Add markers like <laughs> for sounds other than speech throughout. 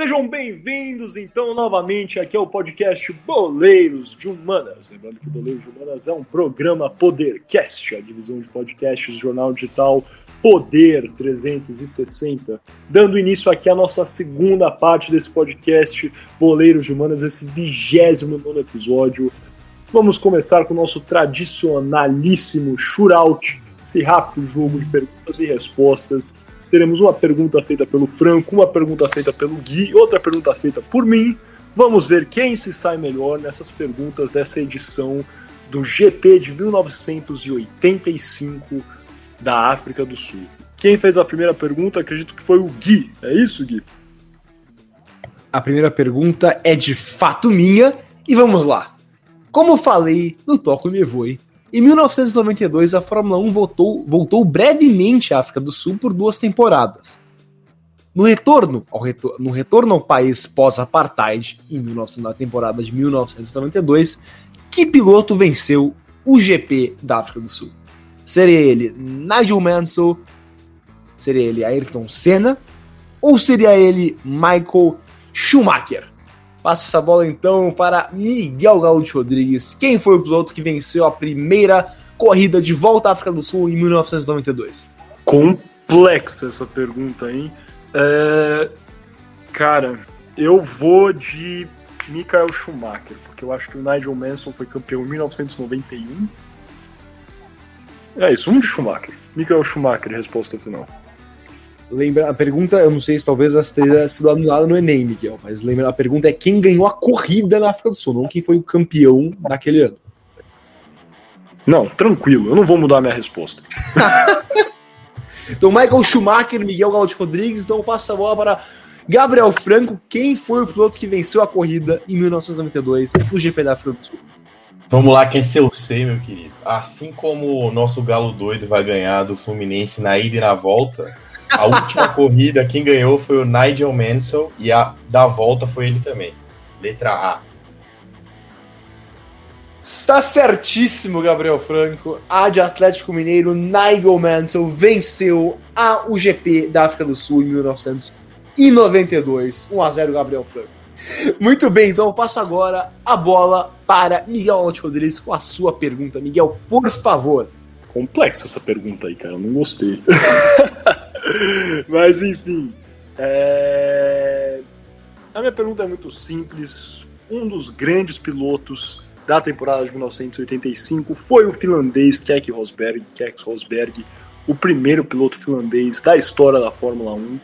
Sejam bem-vindos, então, novamente aqui ao podcast Boleiros de Humanas. Lembrando que Boleiros de Humanas é um programa Podercast, a divisão de podcasts do jornal digital Poder 360. Dando início aqui à nossa segunda parte desse podcast Boleiros de Humanas, esse vigésimo nono episódio. Vamos começar com o nosso tradicionalíssimo shootout, esse rápido jogo de perguntas e respostas teremos uma pergunta feita pelo Franco, uma pergunta feita pelo Gui, outra pergunta feita por mim. Vamos ver quem se sai melhor nessas perguntas dessa edição do GP de 1985 da África do Sul. Quem fez a primeira pergunta, acredito que foi o Gui. É isso, Gui? A primeira pergunta é de fato minha e vamos lá. Como falei no Toco Me Voe, em 1992, a Fórmula 1 voltou, voltou brevemente à África do Sul por duas temporadas. No retorno ao, retor no retorno ao país pós-apartheid, em 19, na temporada de 1992, que piloto venceu o GP da África do Sul? Seria ele Nigel Mansell? Seria ele Ayrton Senna? Ou seria ele Michael Schumacher? Passa essa bola então para Miguel Gaúcho Rodrigues. Quem foi o piloto que venceu a primeira corrida de volta à África do Sul em 1992? Complexa essa pergunta, hein? É... Cara, eu vou de Michael Schumacher, porque eu acho que o Nigel Mansell foi campeão em 1991. É isso, um de Schumacher. Michael Schumacher, resposta final. Lembra, a pergunta, eu não sei se talvez ela tenha sido anulada no Enem, Miguel, mas lembra, a pergunta é quem ganhou a corrida na África do Sul, não quem foi o campeão naquele ano. Não, tranquilo, eu não vou mudar minha resposta. <laughs> então, Michael Schumacher, Miguel Gaudi Rodrigues, então passa a bola para Gabriel Franco, quem foi o piloto que venceu a corrida em 1992 no GP da África do Sul? Vamos lá, quem eu sei, meu querido. Assim como o nosso galo doido vai ganhar do Fluminense na ida e na volta, a última corrida, quem ganhou foi o Nigel Mansell e a da volta foi ele também. Letra A. Está certíssimo, Gabriel Franco. A de Atlético Mineiro, Nigel Mansell venceu a UGP da África do Sul em 1992. 1 a 0 Gabriel Franco. Muito bem, então eu passo agora a bola para Miguel Alt Rodrigues com a sua pergunta. Miguel, por favor. Complexa essa pergunta aí, cara. Eu não gostei. <laughs> <laughs> Mas enfim. É... A minha pergunta é muito simples. Um dos grandes pilotos da temporada de 1985 foi o finlandês Keck Rosberg, Keck Rosberg, o primeiro piloto finlandês da história da Fórmula 1.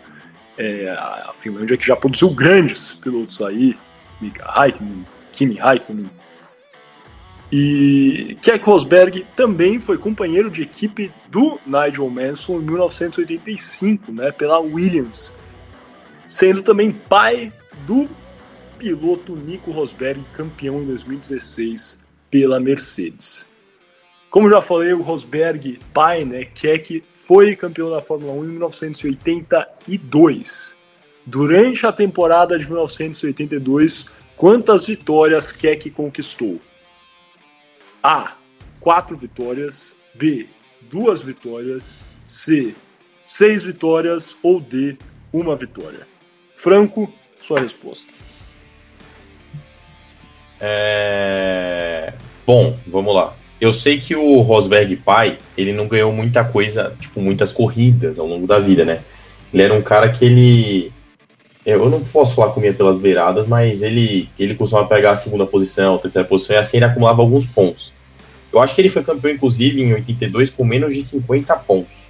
É, a Finlândia que já produziu grandes pilotos aí, Mika Raikkonen, Kimi Raikkonen, e Keck Rosberg também foi companheiro de equipe do Nigel Mansell em 1985, né, pela Williams, sendo também pai do piloto Nico Rosberg, campeão em 2016 pela Mercedes. Como já falei, o Rosberg, pai, né, Keck, foi campeão da Fórmula 1 em 1982. Durante a temporada de 1982, quantas vitórias Keck conquistou? A. Quatro vitórias. B. Duas vitórias. C. Seis vitórias. Ou D. Uma vitória. Franco, sua resposta. É... Bom, vamos lá. Eu sei que o Rosberg pai, ele não ganhou muita coisa, tipo, muitas corridas ao longo da vida, né? Ele era um cara que ele. Eu não posso falar comia pelas beiradas, mas ele, ele costumava pegar a segunda posição, a terceira posição, e assim ele acumulava alguns pontos. Eu acho que ele foi campeão, inclusive, em 82 com menos de 50 pontos.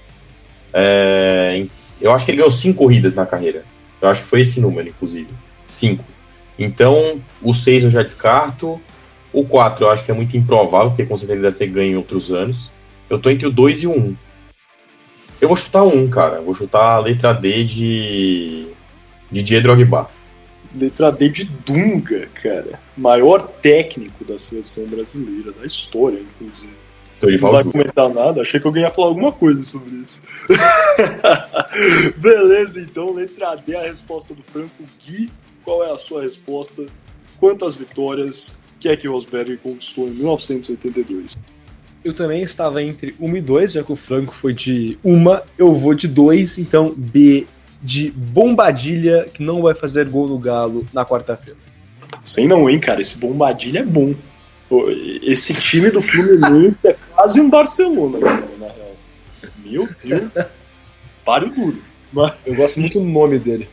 É, eu acho que ele ganhou 5 corridas na carreira. Eu acho que foi esse número, inclusive. 5. Então, o 6 eu já descarto. O 4 eu acho que é muito improvável, porque com certeza ele deve ter ganho em outros anos. Eu tô entre o 2 e o 1. Um. Eu vou chutar um, cara. Vou chutar a letra D de. de Didier Drogba. Letra D de Dunga, cara. Maior técnico da seleção brasileira, da história, inclusive. Não vai comentar nada, achei que alguém ia falar alguma coisa sobre isso. <laughs> Beleza, então, letra D, a resposta do Franco Gui. Qual é a sua resposta? Quantas vitórias que é que Rosberg conquistou em 1982? Eu também estava entre 1 e 2, já que o Franco foi de uma, eu vou de 2, então B de Bombadilha, que não vai fazer gol no Galo na quarta-feira? Sei não, hein, cara. Esse Bombadilha é bom. Esse time do Fluminense é quase um Barcelona, cara, na real. Meu Deus. Páreo duro. Mas... Eu gosto muito do nome dele.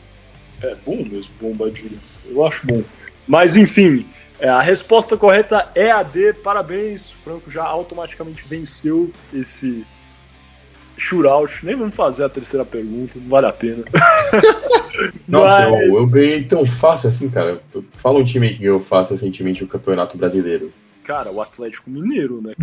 É bom mesmo, Bombadilha. Eu acho bom. Mas enfim, é, a resposta correta é a D. Parabéns, o Franco já automaticamente venceu esse shootout. Nem vamos fazer a terceira pergunta, não vale a pena. <laughs> Nossa, Mas... eu, eu, ganhei tão fácil assim, cara. Fala um time que ganhou fácil recentemente o Campeonato Brasileiro. Cara, o Atlético Mineiro, né? <laughs>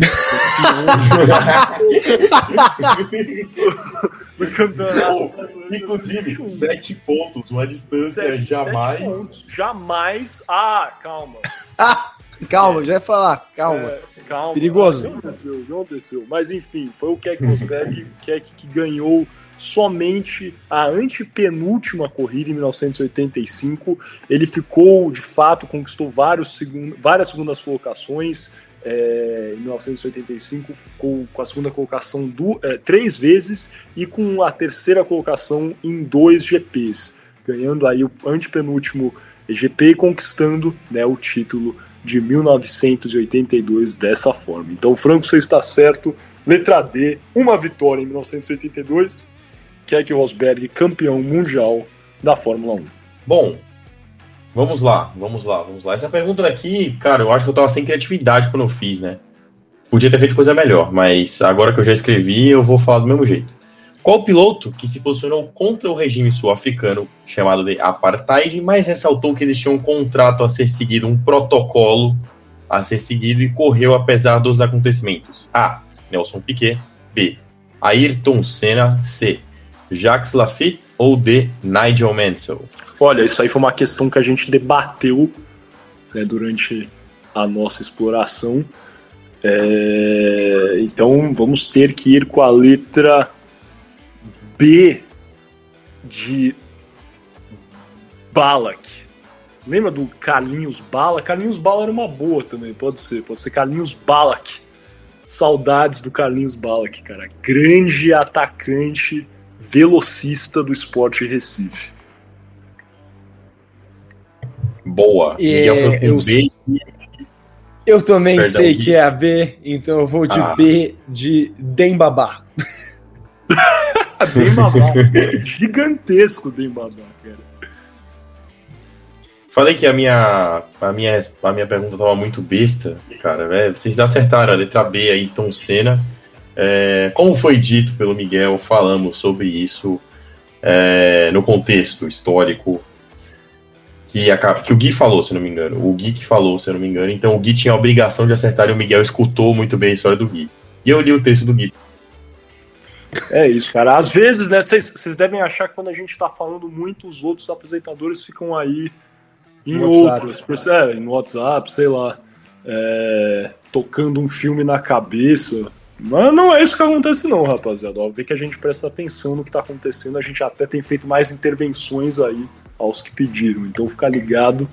do campeonato. Inclusive, sete pontos, uma distância sete, jamais. Sete pontos. Jamais. Ah, calma. <laughs> <laughs> calma, já ia falar, calma. É, calma. Perigoso. Não desceu, não desceu. Mas enfim, foi o Keck Rosberg <laughs> Keck que ganhou somente a antepenúltima corrida em 1985. Ele ficou, de fato, conquistou vários segun várias segundas colocações. É, em 1985 ficou com a segunda colocação do, é, três vezes e com a terceira colocação em dois GPs, ganhando aí o antepenúltimo GP e conquistando né, o título de 1982 dessa forma. Então, Franco, você está certo. Letra D, uma vitória em 1982 Keck Rosberg campeão mundial da Fórmula 1? Bom, vamos lá, vamos lá, vamos lá. Essa pergunta daqui, cara, eu acho que eu tava sem criatividade quando eu fiz, né? Podia ter feito coisa melhor, mas agora que eu já escrevi, eu vou falar do mesmo jeito. Qual piloto que se posicionou contra o regime sul-africano, chamado de apartheid, mas ressaltou que existia um contrato a ser seguido, um protocolo a ser seguido e correu apesar dos acontecimentos? A. Nelson Piquet. B. Ayrton Senna. C. Jacques Lafitte ou de Nigel Mansell? Olha, isso aí foi uma questão que a gente debateu né, durante a nossa exploração. É, então vamos ter que ir com a letra B de Balak. Lembra do Carlinhos Bala? Carlinhos Bala era uma boa também, pode ser. Pode ser Carlinhos Balak. Saudades do Carlinhos Balak, cara. Grande atacante velocista do esporte Recife. Boa. É, eu, B. eu também Perdão, sei que é a B, então eu vou de ah. B de Dembabá. <laughs> Dembabá. <laughs> Gigantesco Dembabá, cara. Falei que a minha, a minha, a minha pergunta tava muito besta, cara. Véio. Vocês acertaram a letra B aí, Tom Senna. É, como foi dito pelo Miguel, falamos sobre isso é, no contexto histórico que, a, que o Gui falou, se não me engano. O Gui que falou, se não me engano. Então o Gui tinha a obrigação de acertar e o Miguel escutou muito bem a história do Gui. E eu li o texto do Gui. É isso, cara. Às vezes, né, vocês devem achar que quando a gente tá falando muito, os outros apresentadores ficam aí em no outros, é, no WhatsApp, sei lá, é, tocando um filme na cabeça. Mas não é isso que acontece não, rapaziada. Óbvio que a gente presta atenção no que está acontecendo, a gente até tem feito mais intervenções aí aos que pediram. Então fica ligado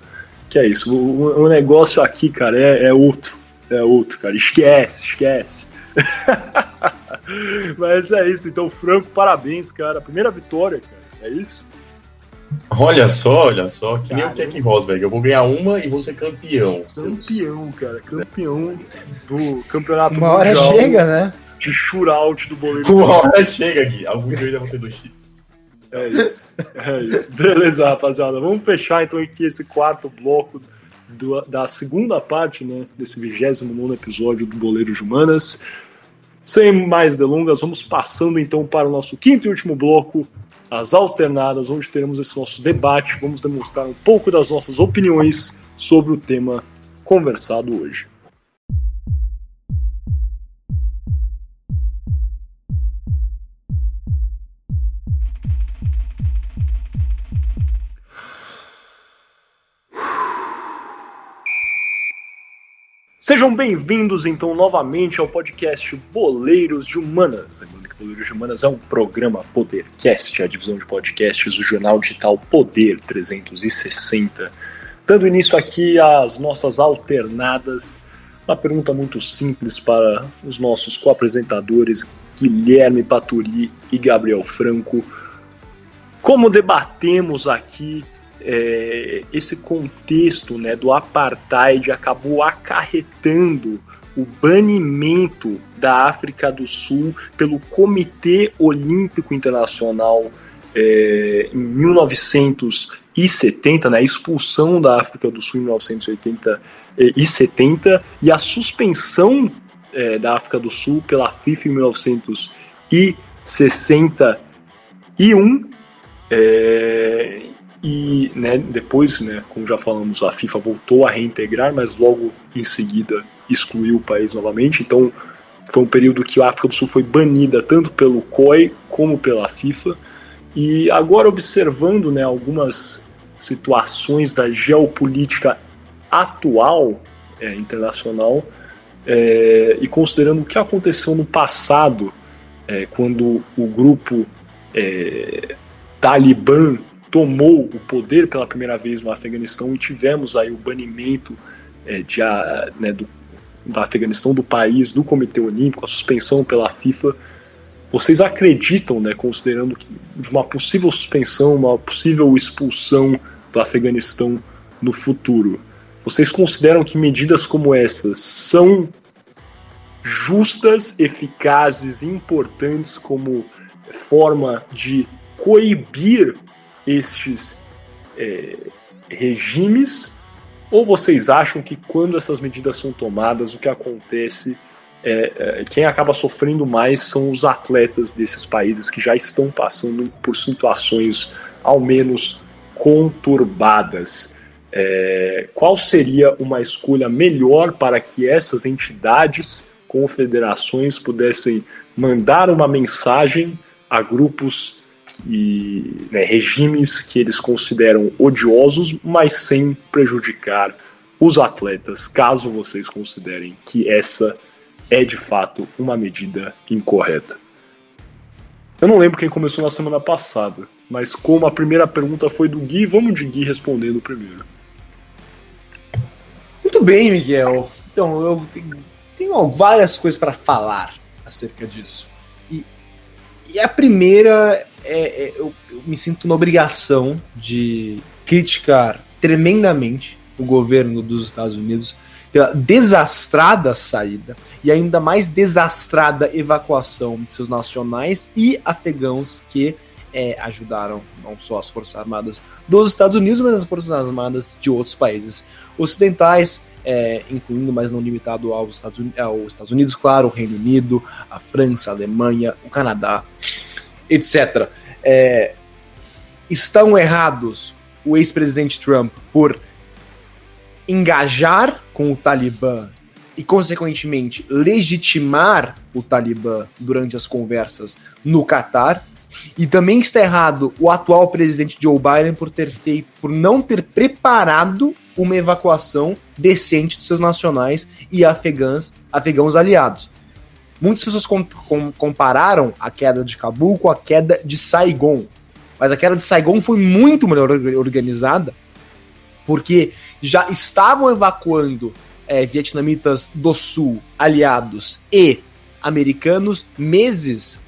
que é isso. O, o negócio aqui, cara, é, é, outro. É outro, cara. Esquece, esquece. <laughs> Mas é isso. Então, Franco, parabéns, cara. Primeira vitória, cara. É isso? Olha só, olha só, que nem o Keck Rosberg. Eu vou ganhar uma e vou ser campeão. Campeão, cara. Campeão do campeonato uma mundial. Uma hora chega, né? De shootout do boleiro. Uma hora chega aqui. Algum dia eu ainda vou ter dois títulos. É isso. É isso. Beleza, rapaziada. Vamos fechar então aqui esse quarto bloco do, da segunda parte, né? Desse 29 episódio do Boleiro de Humanas. Sem mais delongas, vamos passando então para o nosso quinto e último bloco as alternadas, onde teremos esse nosso debate, vamos demonstrar um pouco das nossas opiniões sobre o tema conversado hoje. Sejam bem-vindos então novamente ao podcast Boleiros de Humanas. Lembrando que Boleiros de Humanas é um programa Podercast, a divisão de podcasts do jornal digital Poder 360. Dando início aqui às nossas alternadas, uma pergunta muito simples para os nossos co-apresentadores Guilherme Paturi e Gabriel Franco. como debatemos aqui, é, esse contexto né, do apartheid acabou acarretando o banimento da África do Sul pelo Comitê Olímpico Internacional é, em 1970, né, a expulsão da África do Sul em 1980 e 70 e a suspensão é, da África do Sul pela FIFA em 1961. É, e né, depois, né, como já falamos, a FIFA voltou a reintegrar, mas logo em seguida excluiu o país novamente. Então foi um período que a África do Sul foi banida tanto pelo COI como pela FIFA. E agora observando né, algumas situações da geopolítica atual é, internacional é, e considerando o que aconteceu no passado, é, quando o grupo é, Talibã tomou o poder pela primeira vez no Afeganistão e tivemos aí o banimento é, de, a, né, do, Afeganistão do país, do Comitê Olímpico, a suspensão pela FIFA. Vocês acreditam, né, considerando que uma possível suspensão, uma possível expulsão do Afeganistão no futuro? Vocês consideram que medidas como essas são justas, eficazes e importantes como forma de coibir estes é, regimes? Ou vocês acham que quando essas medidas são tomadas, o que acontece é, é, quem acaba sofrendo mais são os atletas desses países que já estão passando por situações ao menos conturbadas? É, qual seria uma escolha melhor para que essas entidades, confederações, pudessem mandar uma mensagem a grupos e né, regimes que eles consideram odiosos, mas sem prejudicar os atletas, caso vocês considerem que essa é de fato uma medida incorreta. Eu não lembro quem começou na semana passada, mas como a primeira pergunta foi do Gui, vamos de Gui respondendo primeiro. Muito bem, Miguel. Então, eu tenho, tenho várias coisas para falar acerca disso. E, e a primeira é, é eu, eu me sinto na obrigação de criticar tremendamente o governo dos Estados Unidos pela desastrada saída e ainda mais desastrada evacuação de seus nacionais e afegãos que é, ajudaram não só as Forças Armadas dos Estados Unidos, mas as Forças Armadas de outros países ocidentais, é, incluindo, mas não limitado aos Estados, Unidos, aos Estados Unidos, claro, o Reino Unido, a França, a Alemanha, o Canadá, etc. É, estão errados o ex-presidente Trump por engajar com o Talibã e, consequentemente, legitimar o Talibã durante as conversas no Catar. E também está errado o atual presidente Joe Biden por ter feito, por não ter preparado uma evacuação decente dos seus nacionais e afegãs, afegãos aliados. Muitas pessoas com, com, compararam a queda de Cabul com a queda de Saigon. Mas a queda de Saigon foi muito melhor organizada, porque já estavam evacuando é, vietnamitas do sul, aliados e americanos meses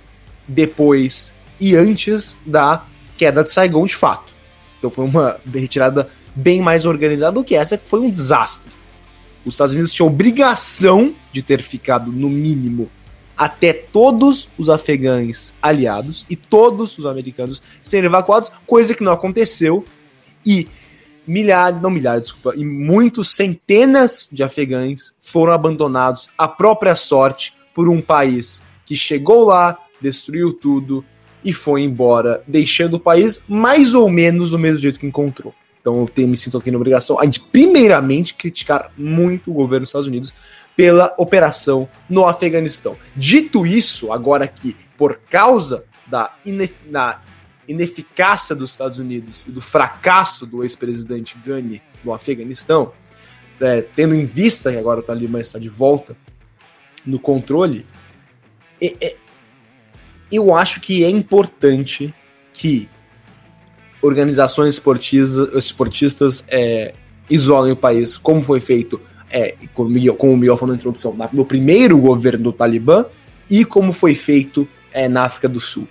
depois e antes da queda de Saigon de fato. Então foi uma retirada bem mais organizada do que essa, que foi um desastre. Os Estados Unidos tinham obrigação de ter ficado, no mínimo, até todos os afegães aliados e todos os americanos serem evacuados, coisa que não aconteceu. E milhares, não milhares, desculpa, e muitos centenas de afegães foram abandonados à própria sorte por um país que chegou lá, destruiu tudo e foi embora, deixando o país mais ou menos do mesmo jeito que encontrou. Então eu me sinto aqui na obrigação de, primeiramente, criticar muito o governo dos Estados Unidos pela operação no Afeganistão. Dito isso, agora que por causa da, inef da ineficácia dos Estados Unidos e do fracasso do ex-presidente Ghani no Afeganistão, é, tendo em vista que agora o Talibã está de volta no controle, é, é, eu acho que é importante que organizações esportistas, esportistas é, isolem o país, como foi feito, é, como, como o Miguel falou na introdução, no primeiro governo do Talibã e como foi feito é, na África do Sul.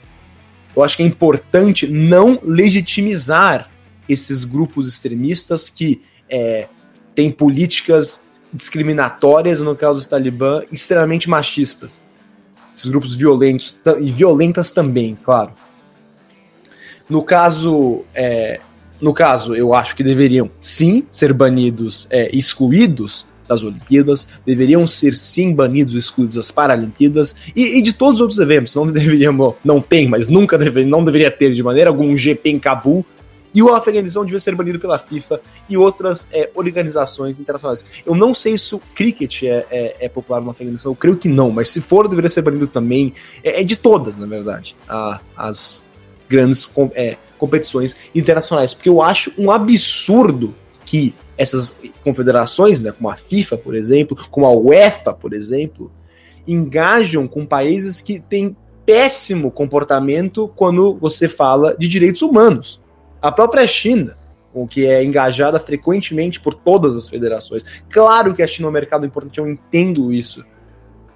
eu acho que é importante não legitimizar esses grupos extremistas que é, têm políticas discriminatórias, no caso dos Talibã, extremamente machistas. Esses grupos violentos e violentas também, claro. No caso, é, no caso, eu acho que deveriam sim ser banidos, é, excluídos das Olimpíadas, deveriam ser sim banidos, excluídos das Paralimpíadas e, e, de todos os outros eventos. Não <laughs> deveríamos, não tem, mas nunca deve, não deveria ter de maneira alguma um GP em Cabul. E o Afeganistão devia ser banido pela FIFA e outras é, organizações internacionais. Eu não sei se o cricket é, é, é, popular no Afeganistão, eu creio que não, mas se for, deveria ser banido também. É, é de todas, na verdade, a, as grandes é, competições internacionais, porque eu acho um absurdo que essas confederações, né, como a FIFA, por exemplo, como a UEFA, por exemplo, engajam com países que têm péssimo comportamento quando você fala de direitos humanos. A própria China, o que é engajada frequentemente por todas as federações. Claro que a China é um mercado importante, eu entendo isso.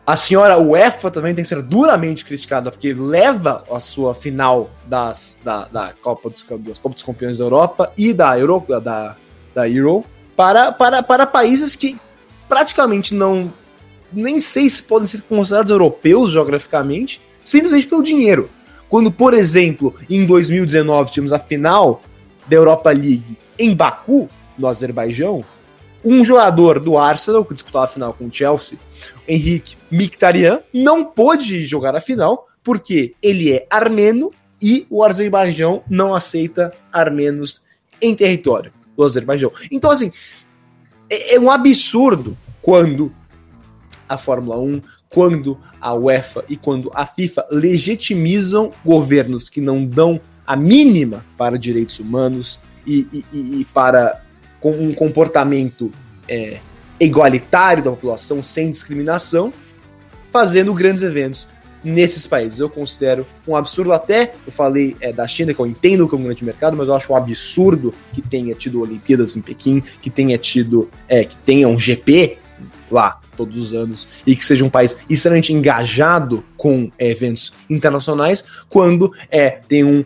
A senhora UEFA também tem que ser duramente criticada, porque leva a sua final das, da, da Copa dos, das Copa dos Campeões da Europa e da Euro, da, da Euro para, para, para países que praticamente não. Nem sei se podem ser considerados europeus geograficamente, simplesmente pelo dinheiro. Quando, por exemplo, em 2019 tivemos a final da Europa League em Baku, no Azerbaijão, um jogador do Arsenal, que disputava a final com o Chelsea, Henrique Mkhitaryan, não pôde jogar a final porque ele é armeno e o Azerbaijão não aceita armenos em território do Azerbaijão. Então, assim, é, é um absurdo quando a Fórmula 1, quando a UEFA e quando a FIFA legitimizam governos que não dão a mínima para direitos humanos e, e, e para um comportamento é, igualitário da população, sem discriminação, fazendo grandes eventos nesses países. Eu considero um absurdo até, eu falei é, da China, que eu entendo que é um grande mercado, mas eu acho um absurdo que tenha tido Olimpíadas em Pequim, que tenha tido, é, que tenha um GP lá todos os anos e que seja um país extremamente engajado com é, eventos internacionais, quando é, tem um uh,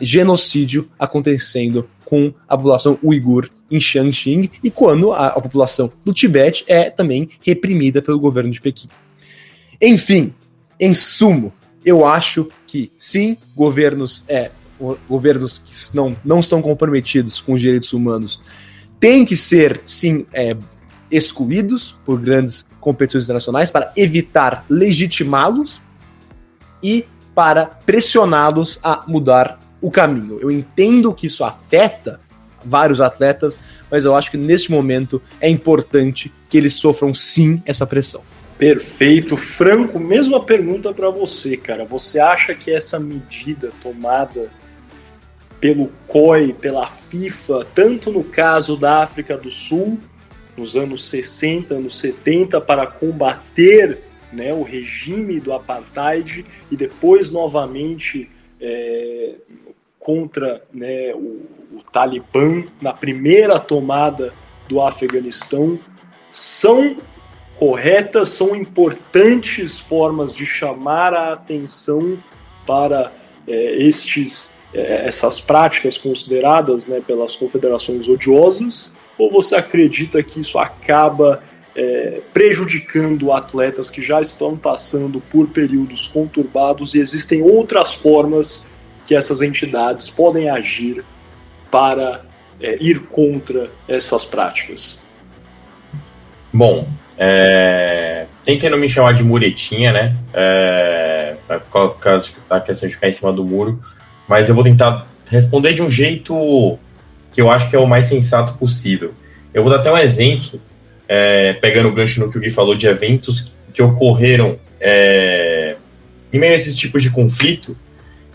genocídio acontecendo com a população uigur em Shanxing e quando a, a população do Tibete é também reprimida pelo governo de Pequim. Enfim, em sumo, eu acho que sim, governos, é, governos que não, não estão comprometidos com os direitos humanos têm que ser, sim, é, excluídos por grandes competições internacionais para evitar legitimá-los e para pressioná-los a mudar o caminho. Eu entendo que isso afeta vários atletas, mas eu acho que neste momento é importante que eles sofram sim essa pressão. Perfeito, Franco. Mesma pergunta para você, cara. Você acha que essa medida tomada pelo COI, pela FIFA, tanto no caso da África do Sul, nos anos 60, anos 70, para combater né, o regime do apartheid e depois novamente é, contra né, o, o Talibã na primeira tomada do Afeganistão são corretas, são importantes formas de chamar a atenção para é, estes, é, essas práticas consideradas né, pelas confederações odiosas? Ou você acredita que isso acaba é, prejudicando atletas que já estão passando por períodos conturbados e existem outras formas que essas entidades podem agir para é, ir contra essas práticas? Bom, é... tentando me chamar de muretinha, né? É... Por causa da questão de ficar em cima do muro, mas eu vou tentar responder de um jeito que eu acho que é o mais sensato possível. Eu vou dar até um exemplo, é... pegando o gancho no que o Gui falou de eventos que ocorreram é... em meio a esses tipos de conflito,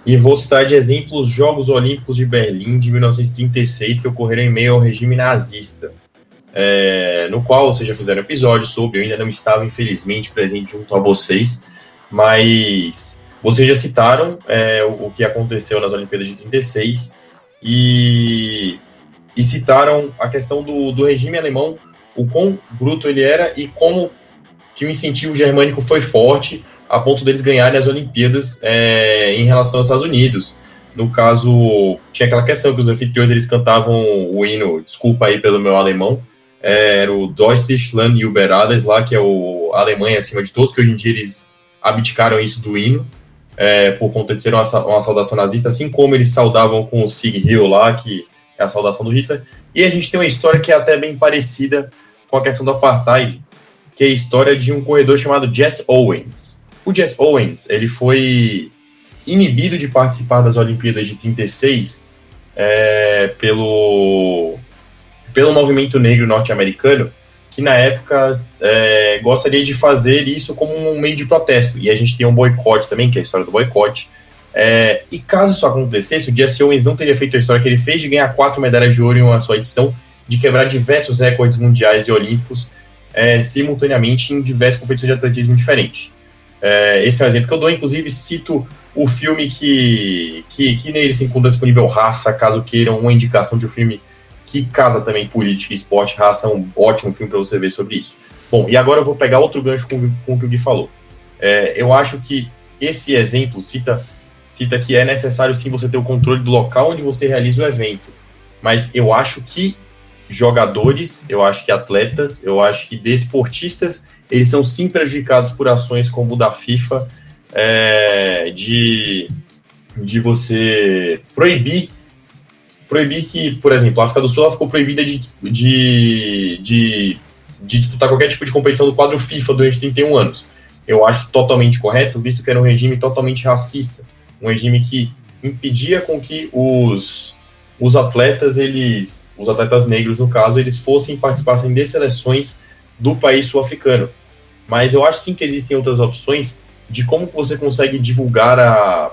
e vou citar de exemplo os Jogos Olímpicos de Berlim de 1936, que ocorreram em meio ao regime nazista, é, no qual vocês já fizeram episódio sobre, eu ainda não estava, infelizmente, presente junto a vocês, mas vocês já citaram é, o, o, que aconteceu nas Olimpíadas de 36 e, e citaram a questão do, do regime alemão, o quão bruto ele era e como que o incentivo germânico foi forte a ponto deles ganharem as Olimpíadas é, em relação aos Estados Unidos. No caso, tinha aquela questão que os anfitriões eles cantavam o hino, desculpa aí pelo meu alemão, era o Deutschland über alles lá, que é o Alemanha acima de todos, que hoje em dia eles abdicaram isso do hino, é, por conta de ser uma, uma, saudação nazista, assim como eles saudavam com o Sieg Heil lá, que é a saudação do Hitler. E a gente tem uma história que é até bem parecida com a questão do apartheid, que é a história de um corredor chamado Jess Owens. O Jess Owens, ele foi inibido de participar das Olimpíadas de 36 é, pelo, pelo movimento negro norte-americano, que na época é, gostaria de fazer isso como um meio de protesto. E a gente tem um boicote também, que é a história do boicote. É, e caso isso acontecesse, o Jesse Owens não teria feito a história que ele fez de ganhar quatro medalhas de ouro em uma só edição, de quebrar diversos recordes mundiais e olímpicos é, simultaneamente em diversas competições de atletismo diferentes. É, esse é um exemplo que eu dou, inclusive cito o filme que, que, que nele se encontra disponível Raça, caso queiram uma indicação de um filme que casa também política esporte. Raça é um ótimo filme para você ver sobre isso. Bom, e agora eu vou pegar outro gancho com, com o que o Gui falou. É, eu acho que esse exemplo cita, cita que é necessário sim você ter o controle do local onde você realiza o evento. Mas eu acho que jogadores, eu acho que atletas, eu acho que desportistas, eles são sim prejudicados por ações como o da FIFA, é, de, de você proibir proibir que, por exemplo, a África do Sul ficou proibida de, de, de, de, disputar qualquer tipo de competição do quadro FIFA durante 31 anos. Eu acho totalmente correto, visto que era um regime totalmente racista, um regime que impedia com que os, os atletas, eles, os atletas negros no caso, eles fossem participassem de seleções do país sul-africano. Mas eu acho sim que existem outras opções de como você consegue divulgar a,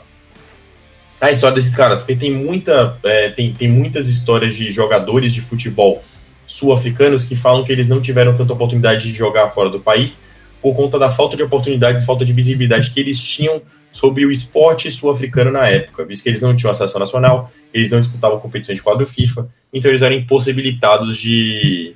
a história desses caras, porque tem, muita, é, tem, tem muitas histórias de jogadores de futebol sul-africanos que falam que eles não tiveram tanta oportunidade de jogar fora do país por conta da falta de oportunidades falta de visibilidade que eles tinham sobre o esporte sul-africano na época, visto que eles não tinham acesso nacional, eles não disputavam competições de quadro FIFA, então eles eram impossibilitados de,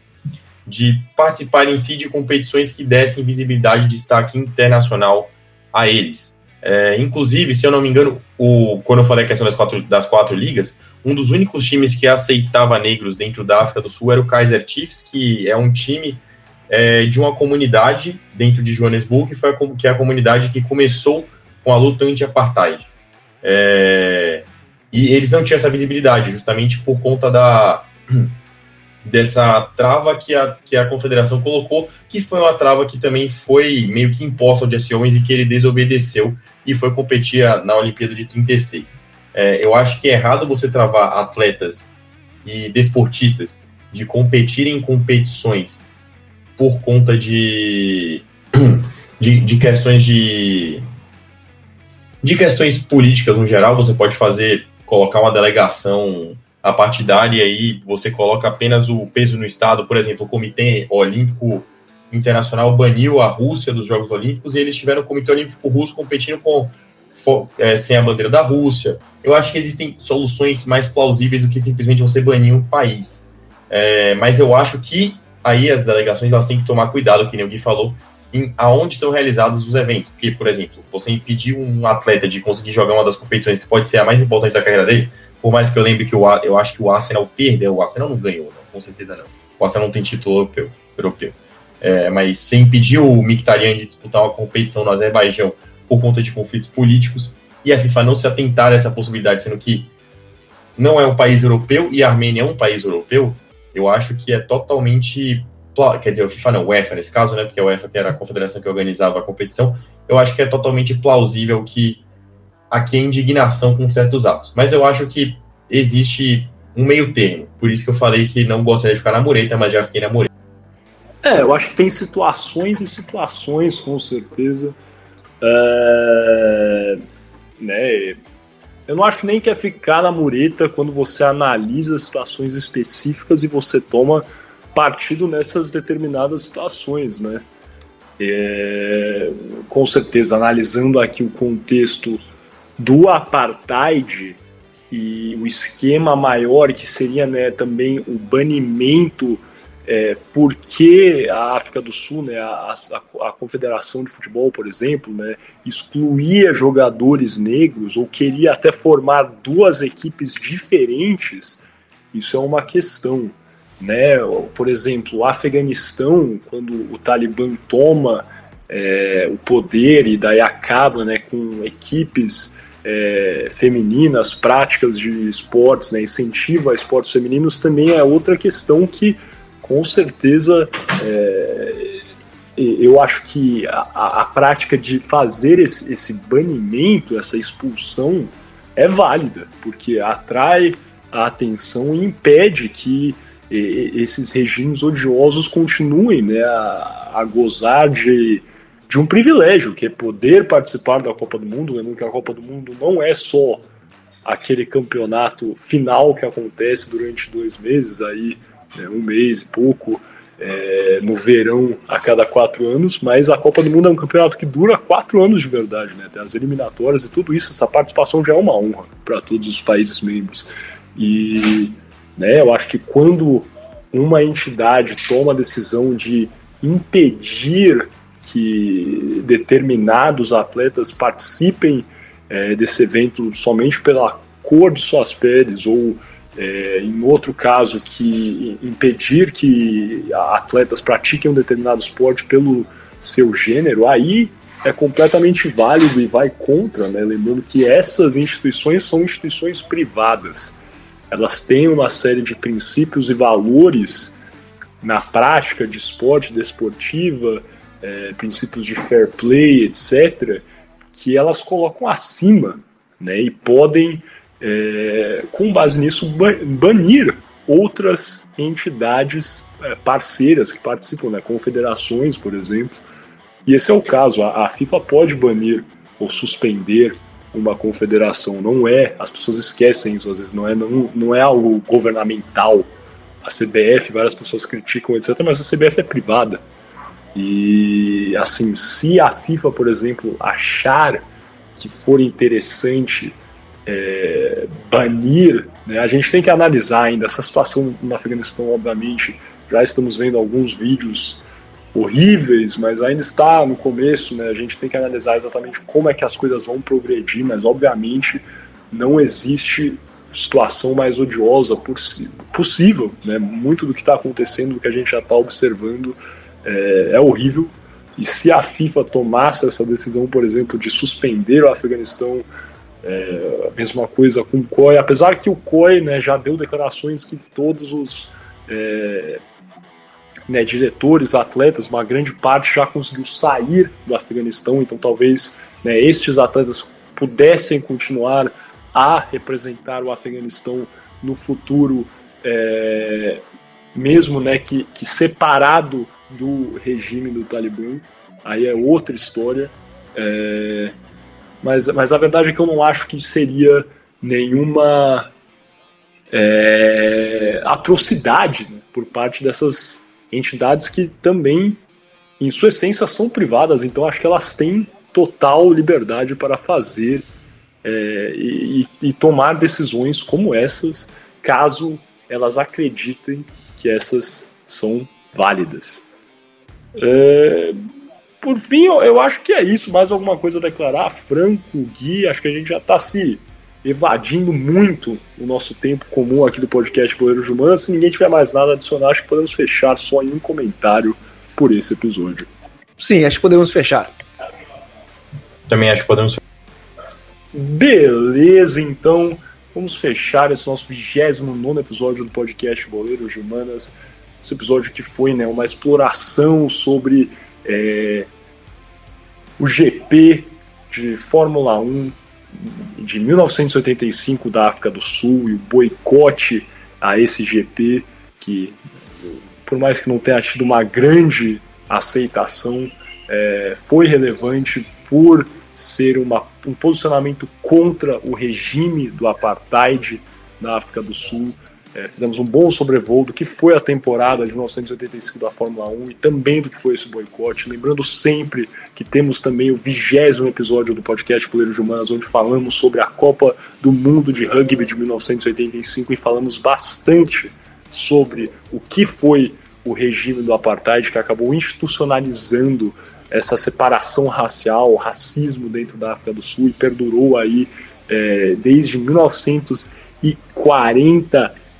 de participar em si de competições que dessem visibilidade e destaque internacional a eles. É, inclusive, se eu não me engano, o, quando eu falei a questão das quatro, das quatro ligas, um dos únicos times que aceitava negros dentro da África do Sul era o Kaiser Chiefs, que é um time é, de uma comunidade dentro de Johannesburg, que, foi a, que é a comunidade que começou com a luta anti-apartheid. É, e eles não tinham essa visibilidade, justamente por conta da, dessa trava que a, que a confederação colocou, que foi uma trava que também foi meio que imposta ao Jesse Owens e que ele desobedeceu e foi competir na Olimpíada de 36. É, eu acho que é errado você travar atletas e desportistas de competirem em competições por conta de, <clears throat> de, de questões de de questões políticas no geral, você pode fazer, colocar uma delegação a partidária aí você coloca apenas o peso no Estado, por exemplo, o Comitê Olímpico Internacional baniu a Rússia dos Jogos Olímpicos e eles tiveram o Comitê Olímpico Russo competindo com é, sem a bandeira da Rússia. Eu acho que existem soluções mais plausíveis do que simplesmente você banir um país. É, mas eu acho que aí as delegações elas têm que tomar cuidado, que nem o Gui falou, em aonde são realizados os eventos. Porque, por exemplo, você impedir um atleta de conseguir jogar uma das competições que pode ser a mais importante da carreira dele, por mais que eu lembre que o, eu acho que o Arsenal perdeu, o Arsenal não ganhou, não, com certeza não. O Arsenal não tem título europeu. europeu. É, mas sem impedir o Mkhitaryan de disputar uma competição no Azerbaijão por conta de conflitos políticos e a FIFA não se atentar a essa possibilidade, sendo que não é um país europeu e a Armênia é um país europeu, eu acho que é totalmente. Quer dizer, o FIFA não, o UEFA nesse caso, né? Porque a UEFA que era a confederação que organizava a competição, eu acho que é totalmente plausível que aqui a indignação com certos atos. Mas eu acho que existe um meio termo. Por isso que eu falei que não gostaria de ficar na mureta, mas já fiquei na mureta. É, eu acho que tem situações e situações, com certeza. É... Né? Eu não acho nem que é ficar na mureta quando você analisa situações específicas e você toma partido nessas determinadas situações, né? É... Com certeza, analisando aqui o contexto do apartheid e o esquema maior que seria né, também o banimento é, por que a África do Sul, né, a, a, a, Confederação de Futebol, por exemplo, né, excluía jogadores negros ou queria até formar duas equipes diferentes, isso é uma questão. Né? Por exemplo, o Afeganistão, quando o Talibã toma é, o poder e daí acaba né, com equipes é, femininas, práticas de esportes, né, incentiva a esportes femininos, também é outra questão que com certeza é, eu acho que a, a, prática de fazer esse, esse banimento, essa expulsão, é válida, porque atrai a atenção e impede que esses regimes odiosos continuem né, a, a gozar de, de um privilégio, que é poder participar da Copa do Mundo, lembrando que a Copa do Mundo não é só aquele campeonato final que acontece durante dois meses, aí, né, um mês e pouco, é, no verão a cada quatro anos, mas a Copa do Mundo é um campeonato que dura quatro anos de verdade, né? Tem as eliminatórias e tudo isso, essa participação já é uma honra para todos os países membros. E né? Eu acho que quando uma entidade toma a decisão de impedir que determinados atletas participem é, desse evento somente pela cor de suas peles ou é, em outro caso que impedir que atletas pratiquem um determinado esporte pelo seu gênero, aí é completamente válido e vai contra, né? lembrando que essas instituições são instituições privadas elas têm uma série de princípios e valores na prática de esporte, desportiva, é, princípios de fair play, etc., que elas colocam acima né, e podem, é, com base nisso, banir outras entidades é, parceiras que participam, né, confederações, por exemplo. E esse é o caso. A, a FIFA pode banir ou suspender uma confederação. Não é, as pessoas esquecem isso, às vezes não é, não, não é algo governamental. A CBF, várias pessoas criticam, etc., mas a CBF é privada. E assim, se a FIFA, por exemplo, achar que for interessante é, banir, né, a gente tem que analisar ainda essa situação no Afeganistão, obviamente. Já estamos vendo alguns vídeos horríveis, mas ainda está no começo, né? A gente tem que analisar exatamente como é que as coisas vão progredir, mas obviamente não existe situação mais odiosa possível, né? Muito do que está acontecendo, do que a gente já está observando, é, é, horrível. E se a FIFA tomasse essa decisão, por exemplo, de suspender o Afeganistão, é, a mesma coisa com o COI, apesar que o COI né, já deu declarações que todos os é, né, diretores, atletas, uma grande parte já conseguiu sair do Afeganistão, então talvez né, estes atletas pudessem continuar a representar o Afeganistão no futuro, é, mesmo né, que, que separado do regime do Talibã, aí é outra história. É, mas, mas a verdade é que eu não acho que seria nenhuma é, atrocidade né, por parte dessas entidades que também, em sua essência, são privadas, então acho que elas têm total liberdade para fazer é, e, e, tomar decisões como essas, caso elas acreditem que essas são válidas. É, por fim, eu, eu, acho que é isso. Mais alguma coisa a declarar? Franco, Gui, acho que a gente já está se evadindo muito o nosso tempo comum aqui do podcast Goleiros de Humanas. Se ninguém tiver mais nada a adicionar, acho que podemos fechar só em um comentário por esse episódio. Sim, acho que podemos fechar. Também acho que podemos Beleza, então vamos fechar esse nosso 29 episódio do podcast Boleiros de Humanas. Esse episódio que foi né, uma exploração sobre é, o GP de Fórmula 1 de 1985 da África do Sul e o boicote a esse GP, que por mais que não tenha tido uma grande aceitação, é, foi relevante por ser uma, um posicionamento contra o regime do apartheid na África do Sul é, fizemos um bom sobrevoo do que foi a temporada de 1985 da Fórmula 1 e também do que foi esse boicote. Lembrando sempre que temos também o vigésimo episódio do podcast Poleiros de Humanas, onde falamos sobre a Copa do Mundo de Rugby de 1985 e falamos bastante sobre o que foi o regime do apartheid, que acabou institucionalizando essa separação racial, racismo dentro da África do Sul e perdurou aí é, desde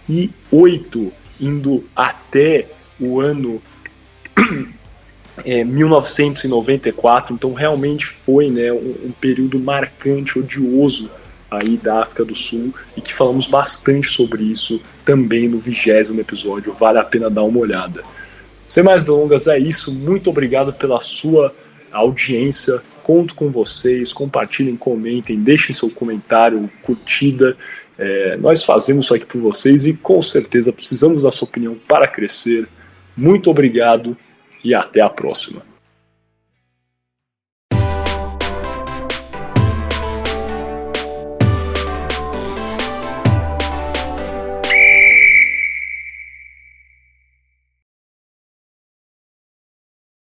1948, indo até o ano <clears throat> é, 1994. Então realmente foi né, um, um período marcante, odioso aí da África do Sul e que falamos bastante sobre isso também no vigésimo episódio. Vale a pena dar uma olhada. Sem mais delongas, é isso. Muito obrigado pela sua audiência. Conto com vocês. Compartilhem, comentem, deixem seu comentário, curtida. É, nós fazemos isso aqui por vocês e com certeza precisamos da sua opinião para crescer. Muito obrigado e até a próxima.